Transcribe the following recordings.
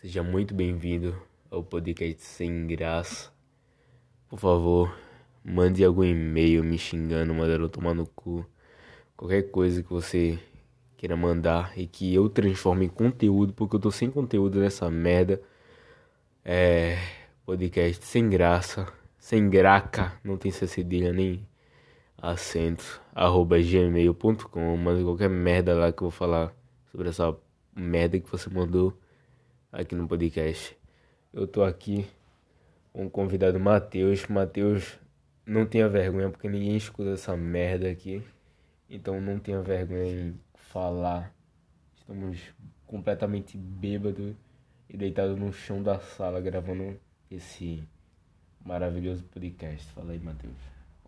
Seja muito bem-vindo ao podcast Sem Graça. Por favor, mande algum e-mail me xingando, mandando tomar no cu. Qualquer coisa que você queira mandar e que eu transforme em conteúdo, porque eu tô sem conteúdo nessa merda. É. Podcast sem graça, sem graca, não tem cedilha nem acento, arroba gmail.com. Manda qualquer merda lá que eu vou falar sobre essa merda que você mandou aqui no podcast. Eu tô aqui com o convidado Matheus. Matheus, não tenha vergonha porque ninguém escuta essa merda aqui. Então não tenha vergonha em falar. Estamos completamente bêbados e deitados no chão da sala gravando esse maravilhoso podcast. Fala aí, Matheus.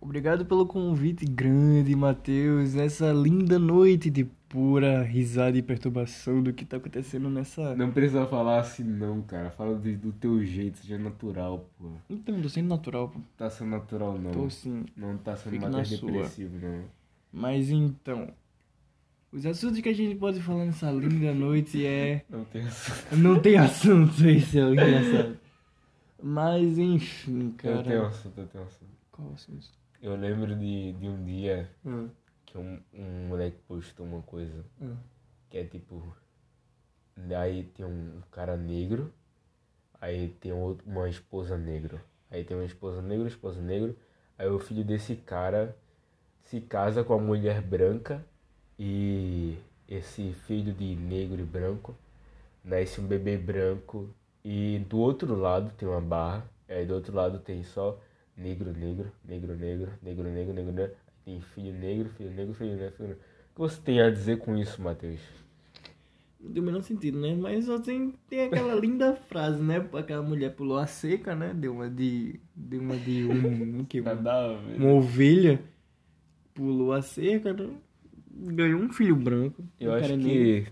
Obrigado pelo convite grande, Matheus, nessa linda noite de pura risada e perturbação do que tá acontecendo nessa. Não precisa falar assim, não, cara. Fala do, do teu jeito, seja natural, pô. Então, tô sendo natural, pô. Tá sendo natural, não. Tô sim. Não tá sendo Fique mais depressivo, não. Mas então. Os assuntos que a gente pode falar nessa linda noite é. Não tem Não tem assunto, esse é o engraçado. Mas enfim, cara. Eu tenho assunto, eu tenho assunto. Qual assunto? Eu lembro de, de um dia Ah, que um, um moleque postou uma coisa ah. que é tipo. Daí tem um cara negro, aí tem outro, uma esposa negro. Aí tem uma esposa negra, esposa negro. Aí o filho desse cara se casa com a mulher branca e esse filho de negro e branco nasce um bebê branco e do outro lado tem uma barra, aí do outro lado tem só negro, negro, negro, negro, negro, negro, negro, negro. Tem filho negro, filho negro, filho negro, filho negro. O que você tem a dizer com isso, Matheus? Não tem o menor sentido, né? Mas só tem, tem aquela linda frase, né? Aquela mulher pulou a seca, né? Deu uma de. Deu uma de um. um que, Nada a ver. uma ovelha. Pulou a cerca, né? Ganhou um filho branco. Eu acho negro. que.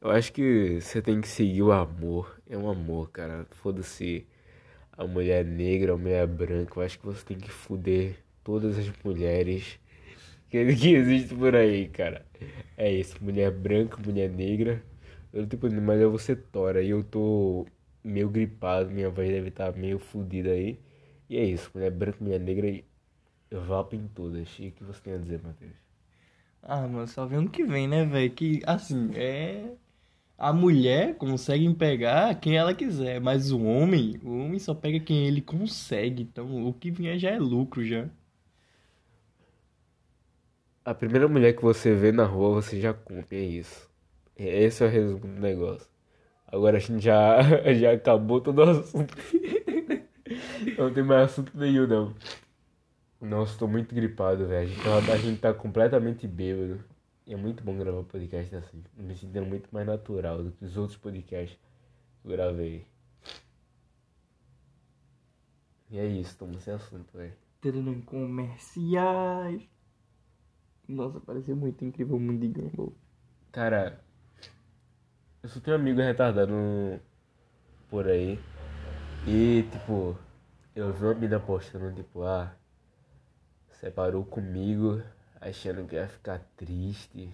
Eu acho que você tem que seguir o amor. É um amor, cara. Foda-se a mulher negra, a mulher branca. Eu acho que você tem que fuder todas as mulheres que, que existem por aí, cara. É isso. Mulher branca, mulher negra. Eu, tipo, mas eu vou ser tora. E eu tô meio gripado. Minha voz deve estar meio fudida aí. E é isso. Mulher branca, mulher negra. e Vapem todas. E o que você tem a dizer, Matheus? Ah, mano, só vê ano que vem, né, velho? Que, assim, é. A mulher consegue pegar quem ela quiser, mas o homem, o homem só pega quem ele consegue. Então, o que vier já é lucro, já. A primeira mulher que você vê na rua, você já compra, é isso. Esse é o resumo do negócio. Agora a gente já, já acabou todo o assunto. Não tem mais assunto nenhum, não. Nossa, tô muito gripado, velho. A tá- a gente tá completamente bêbado. E é muito bom gravar podcast assim. Me sentindo muito mais natural do que os outros podcasts que eu gravei. E é isso, estamos sem assunto, velho. Terão comerciais. Nossa, pareceu muito incrível o mundo de Gumball. Cara, eu só tenho um amigo retardado por aí. E, tipo, eu vi uma mina postando, tipo, ah, separou comigo achando que ia ficar triste.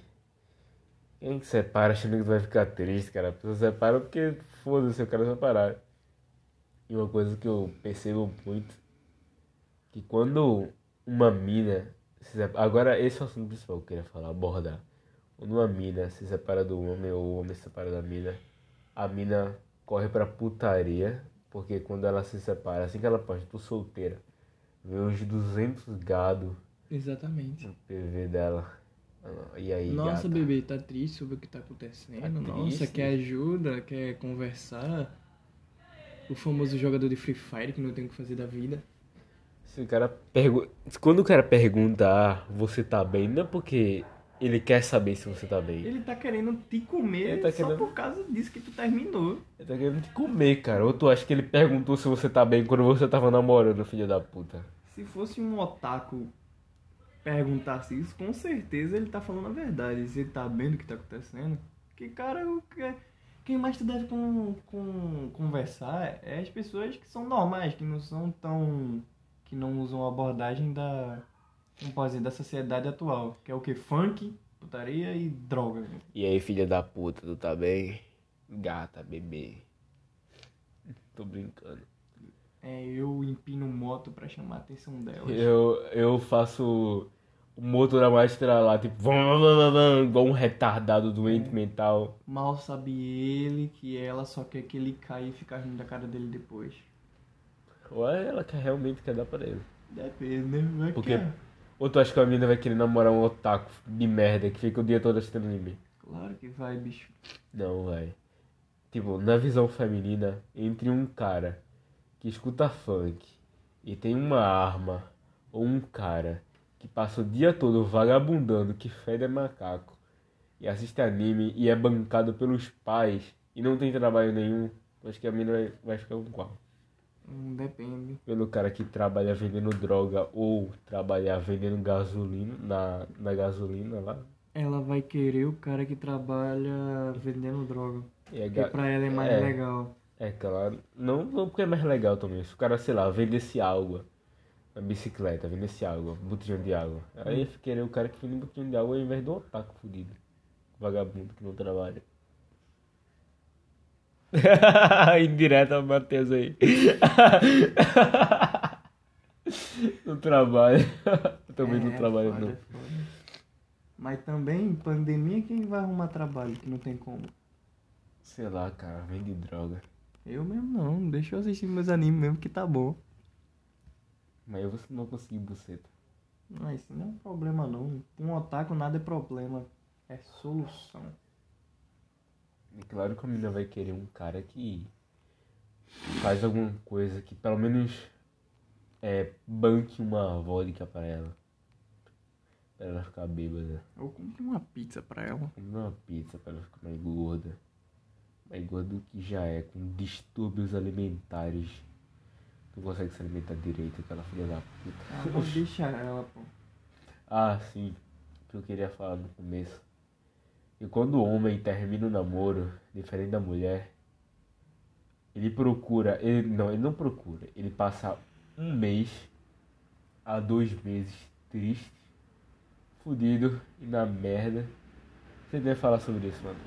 Quem que separa achando que vai ficar triste, cara? A pessoa separa porque foda-se, eu quero separar. E uma coisa que eu percebo muito, que quando uma mina agora esse é o assunto principal que eu queria falar, abordar. Quando uma mina se separa do homem ou o homem se separa da mina, a mina corre pra putaria, porque quando ela se separa, assim que ela posta, tô solteira, vê uns 200 gado Exatamente. no PV dela. E aí, Nossa, gata? bebê, tá triste sobre o que tá acontecendo? Tá Nossa, triste. quer ajuda, quer conversar? O famoso jogador de Free Fire que não tem o que fazer da vida. Se o cara pergu... Quando o cara pergunta, ah, você tá bem, não é porque ele quer saber se você tá bem. Ele tá querendo te comer tá só querendo- por causa disso que tu terminou. Ele tá querendo te comer, cara. Ou tu acha que ele perguntou se você tá bem quando você tava namorando, filho da puta? Se fosse um otaku perguntasse isso, com certeza ele tá falando a verdade. Se ele tá bem do que tá acontecendo. Que, cara, o que... quem mais tu deve com, com, conversar é as pessoas que são normais, que não são tão. Que não usam a abordagem da. como pode dizer, da sociedade atual. Que é o que? Funk, putaria e droga. E aí, filha da puta, tu tá bem? Gata, bebê. Tô brincando. É, eu empino moto pra chamar a atenção delas. Eu, eu faço o motor da maestra lá, tipo, vum, vum, vum, igual um retardado doente mental. Mal sabe ele que ela só quer que ele caia e ficar rindo da cara dele depois. Ou é ela que realmente quer dar pra ele. Depende, né? Vai Porque- que é. Ou tu acha que a menina vai querer namorar um otaku de merda que fica o dia todo assistindo anime? Claro que vai, bicho. Não, vai. Tipo, na visão feminina, entre um cara que escuta funk e tem uma arma, ou um cara que passa o dia todo vagabundando, que fede a macaco, e assiste anime e é bancado pelos pais e não tem trabalho nenhum, acho que a menina vai, vai ficar com qual? Hum, depende. Pelo cara que trabalha vendendo droga ou trabalhar vendendo gasolina na, na gasolina lá. Ela vai querer o cara que trabalha vendendo droga. E é ga- pra ela é mais é. legal. É, claro. Não, não porque é mais legal também. Se o cara, sei lá, vendesse água na bicicleta, vendesse água, botijão de água. Aí ia querer o cara que vende botijão de água ao invés do otaku fudido. Vagabundo que não trabalha. Indireta Matheus aí. não trabalha. Eu também não É, trabalho foda, não. foda. Mas também, pandemia, quem vai arrumar trabalho que não tem como? Sei lá, cara, vende droga. Eu mesmo não, deixa eu assistir meus animes mesmo que tá bom. Mas eu não vou conseguir buceta. Mas isso não é um problema não. Um otaku nada é problema. É solução. E claro que a menina vai querer um cara que faz alguma coisa que pelo menos é, banque uma vodka pra ela. Pra ela ficar bêbada. Eu compro uma pizza pra ela. Compre uma pizza pra ela ficar mais gorda. Mais gorda do que já é, com distúrbios alimentares. Não consegue se alimentar direito, aquela filha da puta. Ah, vou deixar ela, pô. Ah, sim. O que eu queria falar no começo. E quando o homem termina o namoro, diferente da mulher, ele procura. Ele, não, ele não procura. Ele passa um mês a dois meses triste, fudido e na merda. Você deve falar sobre isso, mano.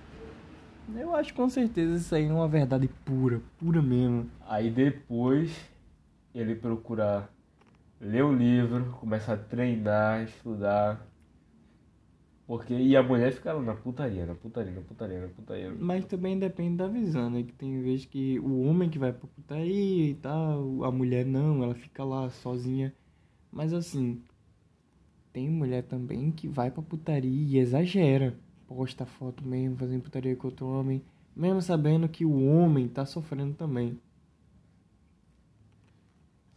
Eu acho com certeza isso aí é uma verdade pura, pura mesmo. Aí depois ele procura ler o livro, começa a treinar, estudar. Porque, e a mulher fica lá na putaria, na putaria, na putaria, na putaria. Mas também depende da visão, né? Que tem vezes que o homem que vai pra putaria e tal, a mulher não, ela fica lá sozinha. Mas assim, tem mulher também que vai pra putaria e exagera. Posta foto mesmo, fazendo putaria com outro homem, mesmo sabendo que o homem tá sofrendo também.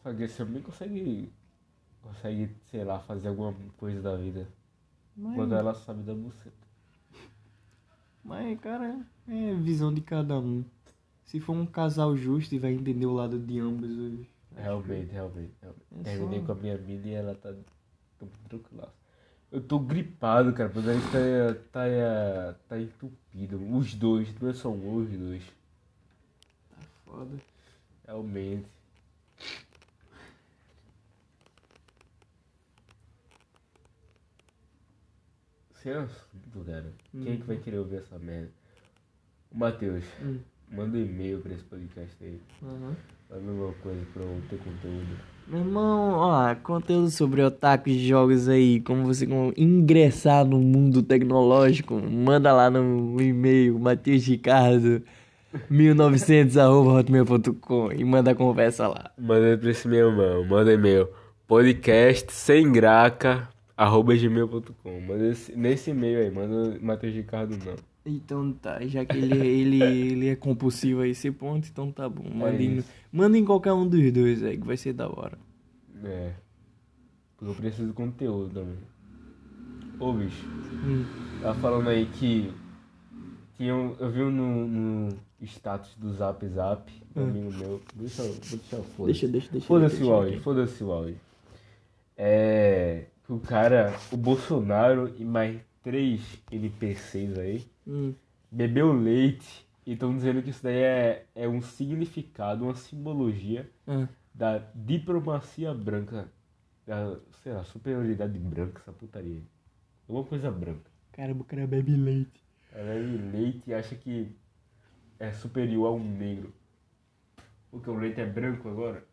Só que esse homem consegue, consegue, sei lá, fazer alguma coisa da vida. Mas, Quando ela sabe da buceta. mas, cara, é visão de cada um. Se for um casal justo e vai entender o lado de ambos os. Realmente, realmente, realmente. É Terminei só- com a minha mina e ela tá tô tranquila. Eu tô gripado, cara. Meu nariz tá, tá, tá entupido. Os dois, não é só um, os dois. Tá foda. Realmente. Assunto, cara. Quem é que vai querer ouvir essa merda? O Matheus, Hum. manda um e-mail pra esse podcast aí. Aham. Manda alguma coisa pra eu ter conteúdo. Meu irmão, ó, conteúdo sobre otaku de jogos aí, como você como ingressar no mundo tecnológico, manda lá no e-mail Matheus Ricardo 1900@hotmail.com e manda a conversa lá. Manda pra esse meu irmão, manda e-mail. Podcast sem graca, arroba gmail.com. Manda esse- nesse e-mail aí, manda Matheus Ricardo não. Então tá, já que ele, ele, ele é compulsivo a esse ponto, então tá bom. Manda, em, isso. manda em qualquer um dos dois aí, que vai ser da hora. É. Porque eu preciso de conteúdo também. Ô bicho, Hum. tá falando aí que tinha um, eu vi no, no status do Zap Zap, um Hum. amigo meu. Deixa eu, vou deixar foda. Deixa, deixa, deixa. Foda-se o áudio, foda-se o áudio. É. que O cara, o Bolsonaro e mais três NPCs aí, Hum. bebeu leite e estão dizendo que isso daí é, é um significado, uma simbologia Ah, da diplomacia branca, da, sei lá, superioridade branca, essa putaria. Alguma coisa branca. caramba, o cara bebe leite. Ela bebe leite e acha que é superior a um negro. Porque o leite é branco agora?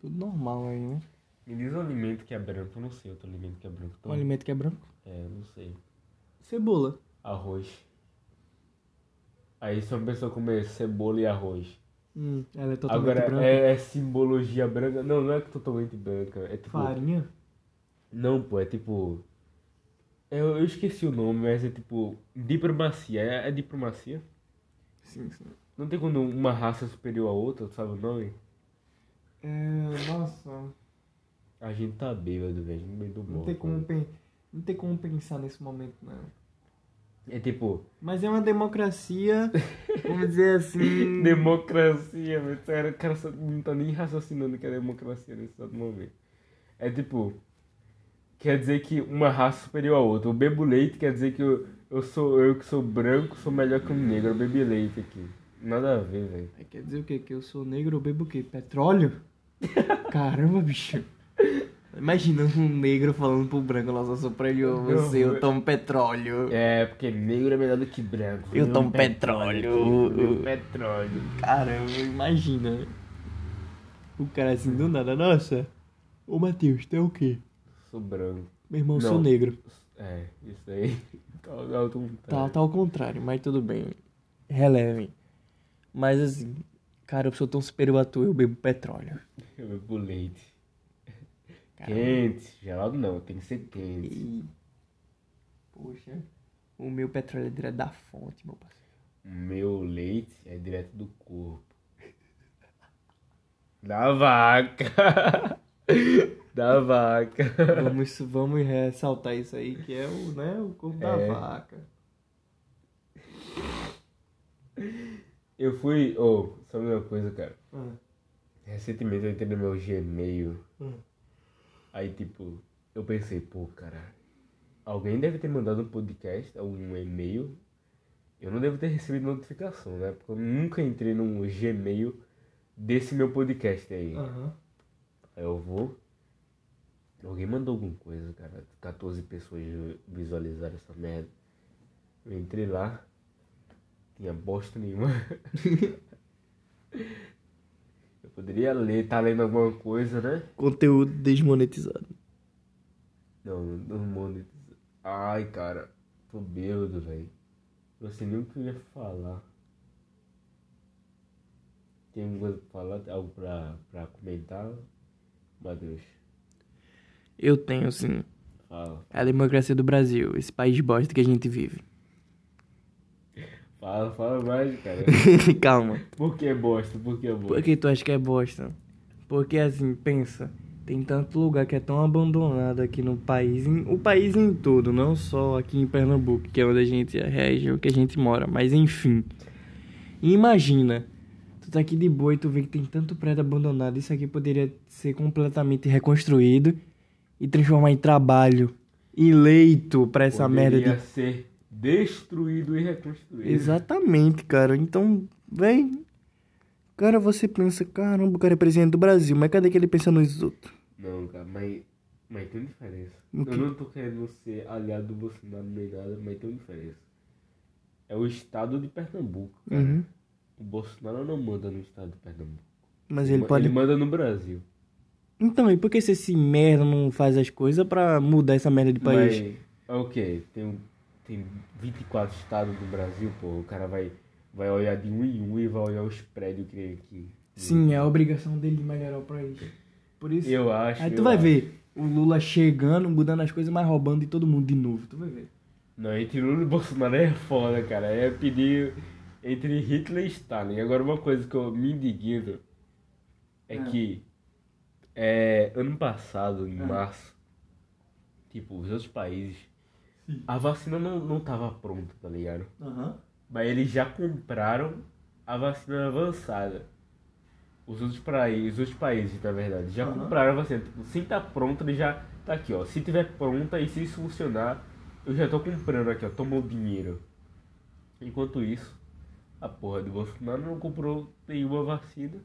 Tudo normal aí, né? Me diz um alimento que é branco. Eu não sei outro alimento que é branco. Um alimento que é branco. É, eu não sei. Cebola. Arroz. Aí se uma pessoa comer cebola e arroz. Hum, ela é totalmente Agora, branca. é, é simbologia branca? Não, não é totalmente branca. É tipo... Farinha. Não, pô, é tipo... Eu, eu esqueci o nome, mas é tipo... Diplomacia. É, é diplomacia? Sim, sim. Não tem quando uma raça é superior a outra, sabe o nome? É, nossa. A gente tá bêbado, velho. No meio do Não tem como, pen- não tem como pensar nesse momento, não. É tipo... Mas é uma democracia, vamos dizer assim. Democracia, velho. O cara, só não tá nem raciocinando que é democracia nesse exato momento. É tipo. Quer dizer que uma raça superior a outra. Eu bebo leite quer dizer que eu, eu sou eu que sou branco sou melhor que um negro. Eu bebi leite aqui. Nada a ver, velho. Quer dizer o quê? Que eu sou negro, eu bebo o quê? Petróleo? Caramba, bicho. Imagina um negro falando pro branco, nossa, sou superior a você, eu tomo petróleo. É, porque negro é melhor do que branco. Eu tomo petróleo. Petróleo. Caramba, imagina. O cara assim do nada, nossa. Ô Matheus, tu é o quê? Sou branco. Meu irmão, Não. sou negro. É, isso aí. Tá, tá, tá, Tá, tá ao contrário, mas tudo bem. Relevem. Mas assim, cara, eu sou tão superior a tu, eu bebo petróleo. Eu bebo leite. Caramba. Quente. Gelado não, tem que ser quente. E... Poxa, o meu petróleo é direto da fonte, meu parceiro. O meu leite é direto do corpo. Da vaca. da vaca. Vamos, vamos ressaltar isso aí, que é o, né, o corpo da É. vaca. Eu fui. Oh, sabe uma coisa, cara? Ah, Recentemente eu entrei no meu Gmail. ah. Aí, tipo, eu pensei, pô, cara, alguém deve ter mandado um podcast, um e-mail. Eu não devo ter recebido notificação, né? Porque eu nunca entrei no Gmail desse meu podcast aí. Aham. Aí eu vou. Alguém mandou alguma coisa, cara. 14 pessoas visualizaram essa merda. Eu entrei lá. Tinha bosta nenhuma. poderia ler, tá lendo alguma coisa, né? Conteúdo desmonetizado. Não, não monetiza. Ai, cara. Tô bêbado, velho. Não sei nem o que eu ia falar. Tem alguma coisa pra falar? Algo pra, pra comentar? Matheus, Eu tenho, sim. fala. A democracia do Brasil, esse país bosta que a gente vive. Fala, fala mais, cara. Calma. Por que bosta? Por que bosta? Por que tu acha que é bosta? Porque assim, pensa, tem tanto lugar que é tão abandonado aqui no país, em- o país em todo, não só aqui em Pernambuco, que é onde a gente é região que a gente mora, mas enfim. E imagina, tu tá aqui de boa e tu vê que tem tanto prédio abandonado, isso aqui poderia ser completamente reconstruído e transformar em trabalho, em leito pra essa merda de Poderia ser destruído e reconstruído. Exatamente, cara. Então, vem. Cara, você pensa, caramba, o cara é presidente do Brasil, mas cadê que ele pensa nos outros? Não, cara, mas, mas tem diferença. Eu não tô querendo ser aliado do Bolsonaro nem nada, mas tem diferença. É o estado de Pernambuco, cara. Uhum. O Bolsonaro não manda no estado de Pernambuco. Mas ele Ma- pode. Ele manda no Brasil. Então, e por que se esse merda não faz as coisas pra mudar essa merda de país? Mas, o quê? Tem, um- tem 24 estados do Brasil, pô. O cara vai, vai olhar de um em um e vai olhar os prédios que tem aqui. Sim, é a obrigação dele melhorar o país. Por isso. Eu acho. Aí tu vai acho. ver o Lula chegando, mudando as coisas, mas roubando de todo mundo de novo. Tu vai ver. Não, entre Lula e Bolsonaro é foda, cara. É pedir entre Hitler e Stalin. Agora, uma coisa que eu me indigno é Ah. que é, ano passado, em Ah. março, tipo, os outros países, Sim. a vacina não, não tava pronta, tá ligado? Aham. Mas eles já compraram a vacina avançada. Os outros, países, os outros países, na verdade, já Aham. compraram a vacina. Tipo, se tá pronta, ele já tá aqui, ó. Se tiver pronta e se isso funcionar, eu já tô comprando aqui, ó. Tomou dinheiro. Enquanto isso, a porra do Bolsonaro não comprou nenhuma vacina.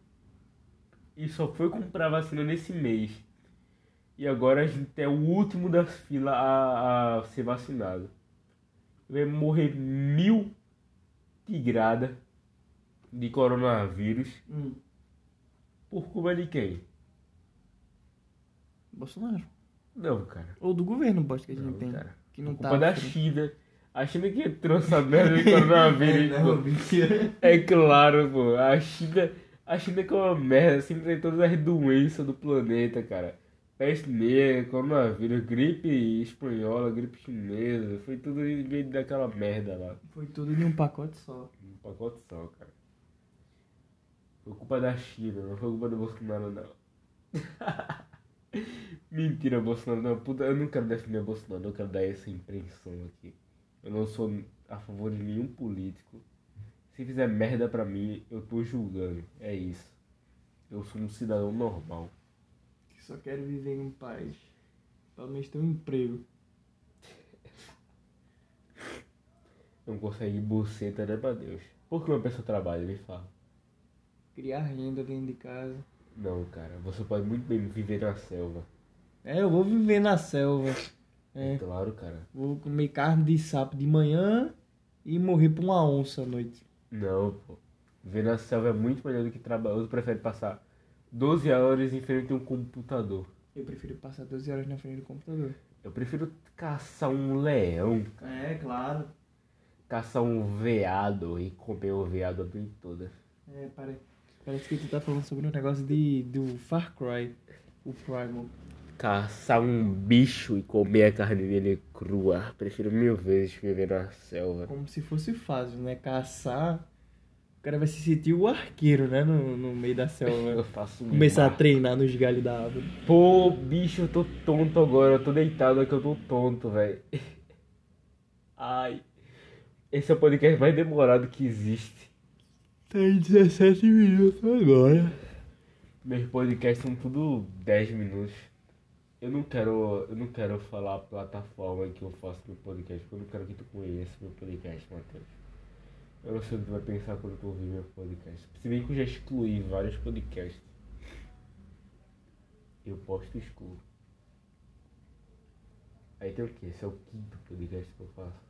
E só foi comprar a vacina nesse mês. E agora a gente é o último das filas a, a ser vacinado. Vai morrer mil tigrada de coronavírus Hum. Por culpa de quem? Bolsonaro. Não, cara. Ou do governo bosta que a gente Não, tem. cara. Que não Por tá. culpa da China. A China que trouxe a merda do coronavírus. É, não, mentira. É claro, pô. A China, a China que é uma merda, sempre tem todas as doenças do planeta, cara. Peste negra, coronavírus, gripe espanhola, gripe chinesa, foi tudo em meio daquela merda lá. Foi tudo em um pacote só. Um pacote só, cara. Foi culpa da China, não foi culpa do Bolsonaro, não. Mentira, Bolsonaro, não. Puta, eu não quero defender Bolsonaro, eu quero dar essa impressão aqui. Eu não sou a favor de nenhum político. Se fizer merda pra mim, eu tô julgando. É isso. Eu sou um cidadão normal. Só quero viver em paz. Pelo menos ter um emprego. Não consegue buceta, né, pra Deus. Por que uma pessoa trabalha? Me fala. Criar renda dentro de casa. Não, cara, você pode muito bem viver na selva. É, eu vou viver na selva. É. Claro, cara. Vou comer carne de sapo de manhã e morrer por uma onça à noite. Não, pô. Viver na selva é muito melhor do que trabalhar. Eu prefiro passar 12 horas em frente a um computador. Eu prefiro passar 12 horas na frente do computador. Eu prefiro caçar um leão, É, claro. caçar um veado e comer o veado a noite toda. É, pare... parece que tu tá falando sobre um negócio de, do Far Cry. O Primal. Caçar um bicho e comer a carne dele crua. Prefiro mil vezes viver na selva. Como se fosse fácil, né? Caçar. O cara vai se sentir o arqueiro, né? No, no meio da Eu selva. faço um Começar a treinar nos galhos da árvore. Pô, bicho, eu tô tonto agora. Eu tô deitado aqui, eu tô tonto, velho. Ai. Esse é o podcast mais demorado que existe. Tá em 17 minutos agora. Meus podcasts são tudo 10 minutos. Eu não quero, eu não quero falar a plataforma que eu faço meu podcast, porque eu não quero que tu conheça meu podcast, Matheus. Eu não sei o que vai pensar quando tu ouvir meu podcast. Se bem que eu já excluí vários podcasts. Eu posto e excluo. Aí tem o quê? Esse é o quinto podcast que eu faço.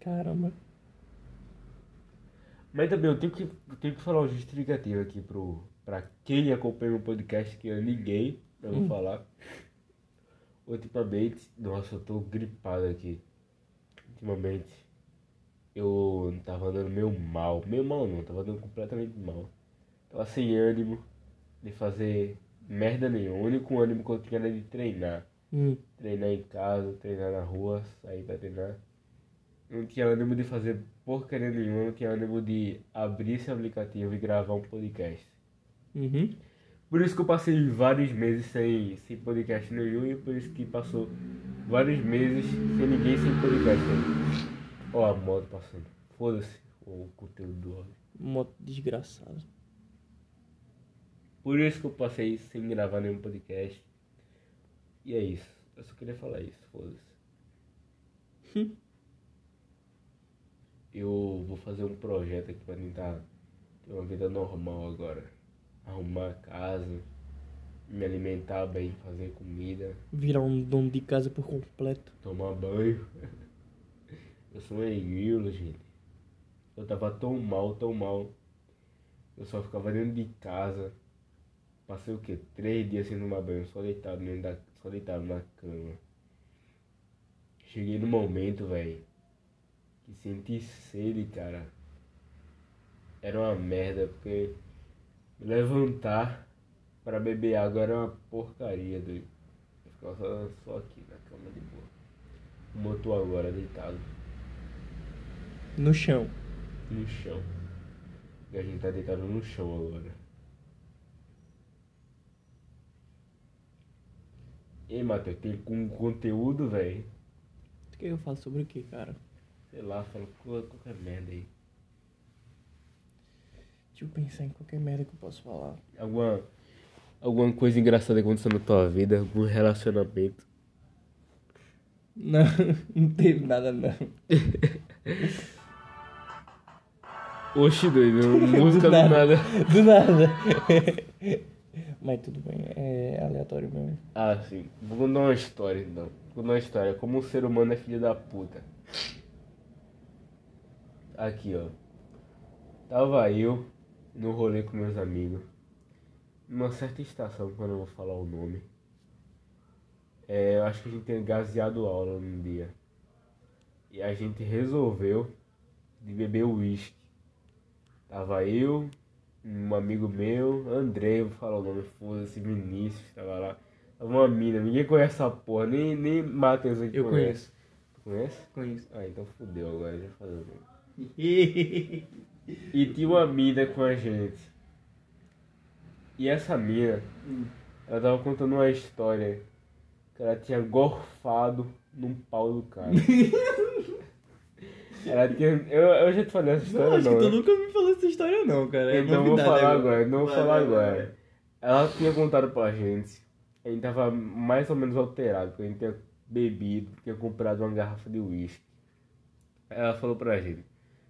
Caramba. Mas também eu tenho que, eu tenho que falar um justificativo aqui pro, pra quem acompanha o podcast, que é eu vou falar. Ultimamente, nossa, eu tô gripado aqui. Ultimamente, eu tava andando meio mal. Meio mal não, tava andando completamente mal. Tava sem ânimo de fazer merda nenhuma. O único ânimo que eu tinha era de treinar. Hum. Treinar em casa, treinar na rua, sair pra treinar. Não tinha ânimo de fazer porcaria nenhuma, não tinha ânimo de abrir esse aplicativo e gravar um podcast. Uhum. Por isso que eu passei vários meses sem, sem podcast nenhum e por isso que passou vários meses sem ninguém sem podcast. Ó a moto passando. Foda-se o conteúdo do áudio. Moto desgraçado. Por isso que eu passei sem gravar nenhum podcast. E é isso. Eu só queria falar isso, foda-se. Eu vou fazer um projeto aqui pra tentar ter uma vida normal agora. Arrumar a casa, me alimentar bem, fazer comida, Virar um dono de casa por completo. tomar banho. Eu sou um erguilo, gente. Eu tava tão mal, tão mal. Eu só ficava dentro de casa. Passei o quê? Três dias sem tomar banho, só deitado dentro da, só deitado na cama. Cheguei no momento, velho, que senti sede, cara. Era uma merda, porque levantar pra beber água era uma porcaria, doido. Ficava só, só aqui na cama de boa. Tô agora, deitado No chão. no chão. E a gente tá deitado no chão agora. Ei, Matheus, tem com conteúdo, velho? Tu quer que eu falo sobre o que, cara? Sei lá, qual- qualquer merda aí. Deixa eu pensar em qualquer merda que eu posso falar. Alguma, alguma coisa engraçada aconteceu na tua vida, algum relacionamento. Não, não teve nada não. Oxi, doido, música do nada. Do nada. Mas tudo bem, é aleatório mesmo. Ah, sim. Vou contar uma história, então. Vou contar uma história. Como um ser humano é filho da puta. Aqui, ó. Tava eu no rolê com meus amigos. numa certa estação, quando eu vou falar o nome. É, eu acho que a gente tinha gaseado aula num dia. E a gente resolveu de beber uísque. Tava eu, um amigo meu, André, vou falar o nome, foda-se, Vinícius, tava lá. Tava uma mina, ninguém conhece essa porra, nem, nem Matheus aqui Eu conhece. conheço. Tu conhece? Conheço. Ah, então fudeu agora, já falei o nome. E tinha uma mina com a gente. E essa mina, ela tava contando uma história que ela tinha gorfado num pau do cara. ela tinha. Eu, eu já te falei essa Não, história, acho não. que tu né? nunca me falou essa história não, cara. É Então vou falar agora, não vou Vai, falar vai, vai, agora. Ela tinha contado pra gente. A gente tava mais ou menos alterado, porque a gente tinha bebido, tinha comprado uma garrafa de uísque. Ela falou pra gente.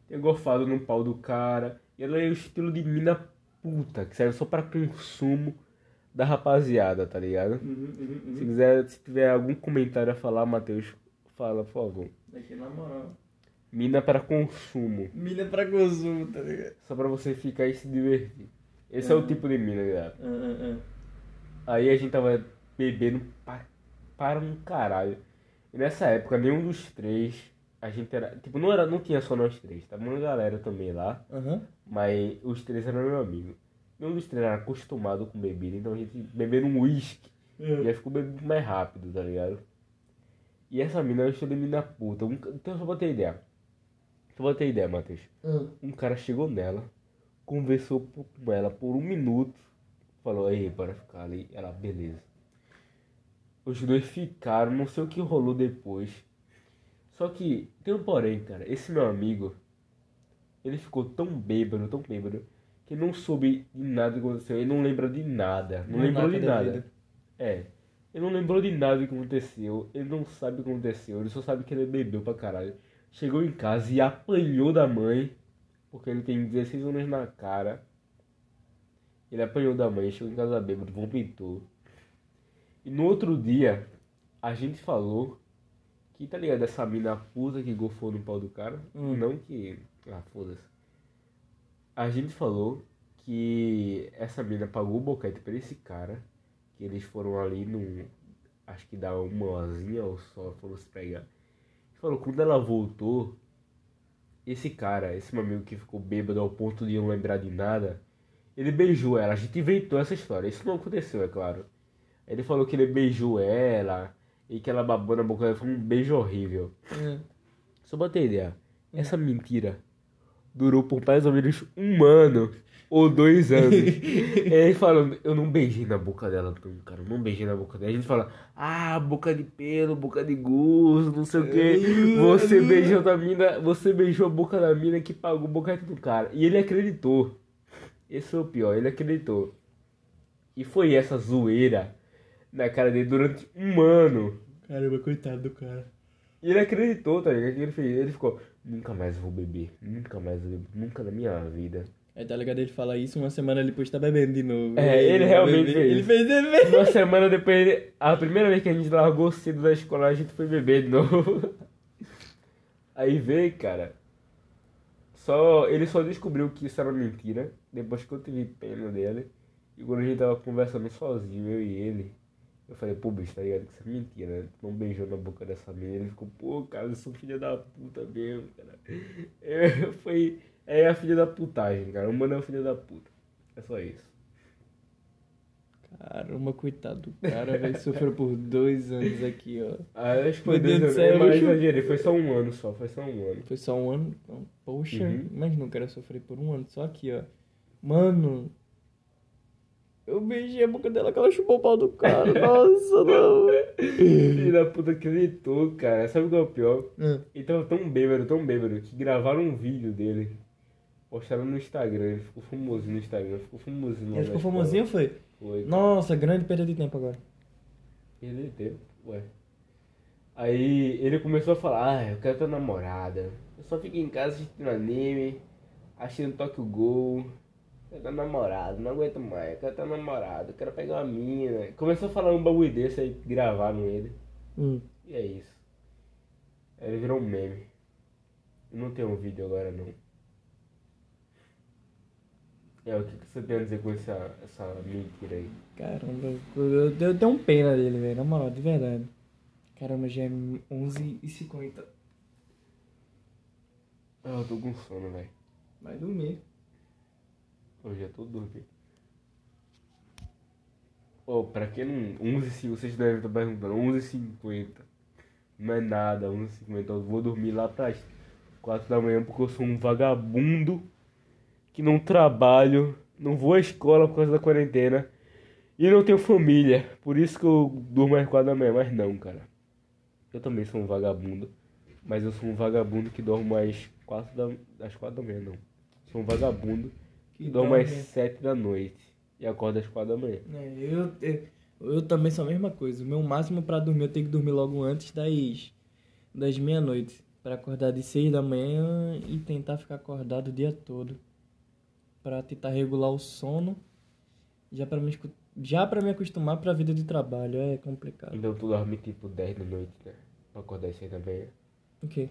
Tinha gorfado no pau do cara. E ela é o estilo de mina puta, que serve só pra consumo da rapaziada, tá ligado? Uhum, uhum, uhum. Se quiser, se tiver algum comentário a falar, Matheus, fala, por favor. Aqui na moral. Mina para consumo. Milha pra consumo, tá ligado? Só pra você ficar e se divertir. Esse é o Uhum. tipo de mina, galera. Ah. Aí a gente tava bebendo pa- para um caralho. E nessa época, nenhum dos três, a gente era. Tipo, não, era, não tinha só nós três, tava uma galera também lá. Mas os três eram meu amigo. Nenhum dos três era acostumado com bebida, então a gente bebendo um uísque. Já ficou bebendo mais rápido, tá ligado? E essa mina, eu de mina puta. Então só pra ter ideia. Só pra ter ideia, Matheus. Ah. Um cara chegou nela, conversou com ela por um minuto, falou, aí, bora ficar ali. Ela, beleza. Os dois ficaram, não sei o que rolou depois. Só que, tem um porém, cara. Esse meu amigo, ele ficou tão bêbado, tão bêbado, que não soube de nada que aconteceu. Ele não lembra de nada. Não, lembrou de nada da nada. vida. É. Ele não lembrou de nada que aconteceu. Ele não sabe o que aconteceu. Ele só sabe que ele bebeu pra caralho. Chegou em casa e apanhou da mãe. Porque ele tem 16 anos na cara. Ele apanhou da mãe, chegou em casa bêbado, vomitou. E no outro dia, a gente falou que, tá ligado, essa mina puta que golfou no pau do cara. Hum. Não que. Ah, foda-se. A gente falou que essa mina pagou o boquete pra esse cara. Que eles foram ali num. Acho que dá uma horinha ou só, foram se pegar. Falou, quando ela voltou, esse cara, esse meu amigo que ficou bêbado ao ponto de não lembrar de nada, ele beijou ela. A gente inventou essa história. Isso não aconteceu, é claro. Ele falou que ele beijou ela e que ela babou na boca dela. Foi um beijo horrível. Ah. Só pra ter ideia, essa mentira durou por mais ou menos um ano ou dois anos. Ele falando, eu não beijei na boca dela, cara, eu não beijei na boca dela. A gente fala, ah, boca de pelo, boca de gosto, não sei o que. Você beijou da mina, você beijou a boca da mina que pagou o boquete do cara. E ele acreditou. Esse foi o pior, ele acreditou. E foi essa zoeira na cara dele durante um ano. Caramba, coitado do cara. E ele acreditou, tá ligado? Ele fez? Ele ficou, nunca mais vou beber, nunca mais vou beber, nunca na minha vida. Aí tá ligado ele fala isso, uma semana depois tá bebendo de novo. É, ele realmente bebe- fez. Ele fez beber. Uma semana depois, ele- a primeira vez que a gente largou cedo da escola, a gente foi beber de novo. Aí veio, cara. Só, ele só descobriu que isso era mentira depois que eu tive pena dele. E quando a gente tava conversando sozinho, eu e ele, eu falei, pô, bicho, tá ligado? Que isso é mentira, né? Não beijou na boca dessa menina. Ele ficou, pô, cara, eu sou filha da puta mesmo, cara. Eu, foi, é a filha da putagem, cara. O mano é o filho da puta. É só isso. Caramba, coitado do cara, velho. Sofreu por dois anos aqui, ó. Ah, acho que foi Meu dois do anos. céu, Mas bicho. exagerei, foi só um ano só, foi só um ano. Foi só um ano? Então, poxa, Uhum. imagina o cara sofrer por um ano só aqui, ó. Mano, eu beijei a boca dela que ela chupou o pau do cara. Nossa, não. Filho da puta acreditou, cara. Sabe o que é o pior? Ah, Ele tava tão bêbado, tão bêbado, que gravaram um vídeo dele. Postaram no Instagram, ele ficou famosinho no Instagram, ficou famosinho. Ele ficou famosinho, foi? Foi. Nossa, grande perda de tempo agora. Ele deu, ué. Aí ele começou a falar, ah, eu quero ter namorada. Eu só fico em casa assistindo anime, assistindo Tokyo Gol. Eu quero ter namorado, não aguento mais, eu quero ter namorado, eu quero pegar uma mina. Começou a falar um bagulho desse aí, gravaram ele. Hum. E é isso. Aí Ele virou um meme. Não tem um vídeo agora não. É, o que, que você tem a dizer com essa, essa mentira aí? Caramba, eu, eu tenho um pena dele, velho. Na moral, de verdade. Caramba, já é 11h50. Ah, eu tô com sono, velho. Vai dormir. Eu já tô dormindo. Ô, pra quem não. 11 h vocês devem estar perguntando. 11h50. Não é nada, 11h50. Eu vou dormir lá pras 4 da manhã porque eu sou um vagabundo que não trabalho, não vou à escola por causa da quarentena e não tenho família. Por isso que eu durmo às 4 da manhã. Mas não, cara. Eu também sou um vagabundo. Mas eu sou um vagabundo que dorme às 4 da, às 4 da manhã, não. Sou um vagabundo que, dorme às 7 da noite e acorda às 4 da manhã. É, eu, eu, eu também sou a mesma coisa. O meu máximo para dormir, eu tenho que dormir logo antes das, das meia-noite. Para acordar de 6 da manhã e tentar ficar acordado o dia todo. Para tentar regular o sono. Já para me, já pra me acostumar para a vida de trabalho. É complicado. Então tu dorme tipo 10 da noite, né? Pra acordar 6 da manhã. O quê?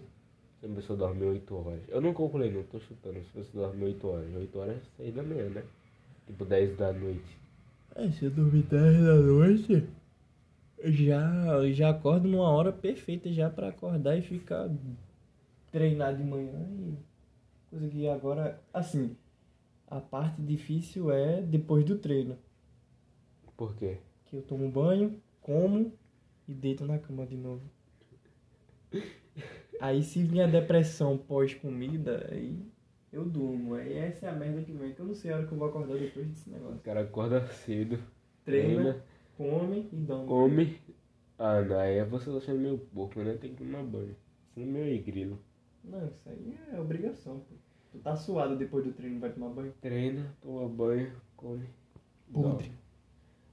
Se a pessoa dorme 8 horas. Eu não calculei, não, tô chutando. Se você dorme 8 horas, 8 horas é 6 da manhã, né? Tipo 10 da noite. É, se eu dormir 10 da noite, já, já acordo numa hora perfeita já para acordar e ficar treinar de manhã e conseguir agora, assim, a parte difícil é depois do treino. Por quê? Que eu tomo banho, como e deito na cama de novo. Aí se vinha depressão pós comida, aí eu durmo. Aí essa é a merda que vem, que eu não sei a hora que eu vou acordar depois desse negócio. O cara acorda cedo. Treina, treina come e dorme. Come. Ah, não, aí é você achando meio porco, né? Tem que tomar banho. Isso é meio grilo. Não, isso aí é obrigação, pô. Tu tá suado depois do treino, vai tomar banho? Treina, toma banho, come. Podre.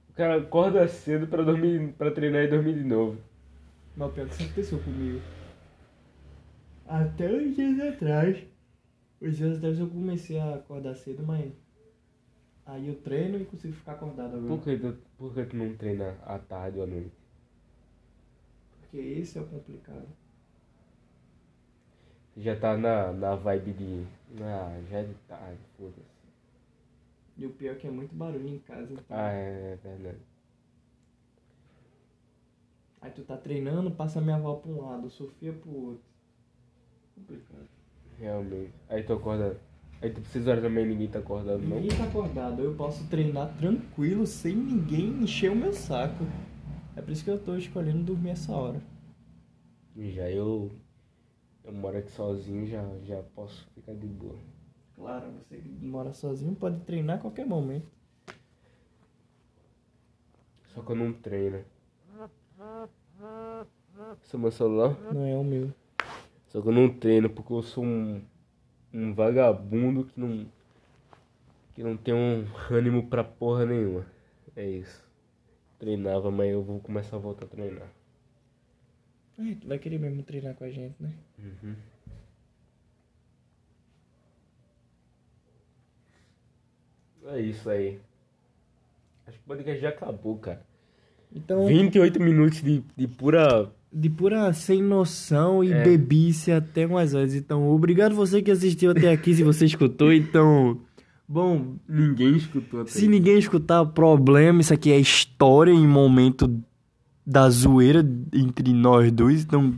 O cara acorda cedo pra dormir, pra treinar e dormir de novo. Mas pior que isso aconteceu comigo. Até uns dias atrás. Os dias atrás eu comecei a acordar cedo, mas. Aí eu treino e consigo ficar acordado agora. Por que tu, por que tu não treina à tarde ou à noite? Porque esse é o complicado. Já tá na, na vibe de. Ah, já é de tarde, foda-se. E o pior é que é muito barulho em casa. Então... Ah, é, é verdade. Aí tu tá treinando, passa minha avó pra um lado, Sofia pro outro. Complicado. Realmente. Aí tu acorda. Aí tu precisa também ninguém tá acordado, não? Ninguém tá acordado. Eu posso treinar tranquilo, sem ninguém encher o meu saco. É por isso que eu tô escolhendo dormir essa hora. Já eu. Eu moro aqui sozinho, já, já posso ficar de boa. Claro, você que mora sozinho pode treinar a qualquer momento. Só que eu não treino. Esse é meu celular? Não é o meu. Só que eu não treino porque eu sou um, um vagabundo que não. que não tem um ânimo pra porra nenhuma. É isso. Treinava, mas eu vou começar a voltar a treinar. Tu vai querer mesmo treinar com a gente, né? Uhum. É isso aí. Acho que o podcast já acabou, cara. Então. 28 minutos de, de pura. De pura sem noção e é. bebice até umas horas. Então, obrigado você que assistiu até aqui, se você escutou. Então. Bom, ninguém escutou até Se aí. ninguém escutar, problema. Isso aqui é história em momento da zoeira entre nós dois. Então,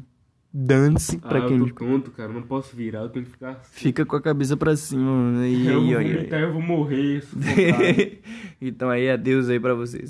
dance pra ah, quem. Eu tô tonto, cara. Não posso virar, eu tenho que ficar. Assim. Fica com a cabeça pra cima. E, eu vou vomitar, eu vou morrer. então aí, adeus aí pra vocês.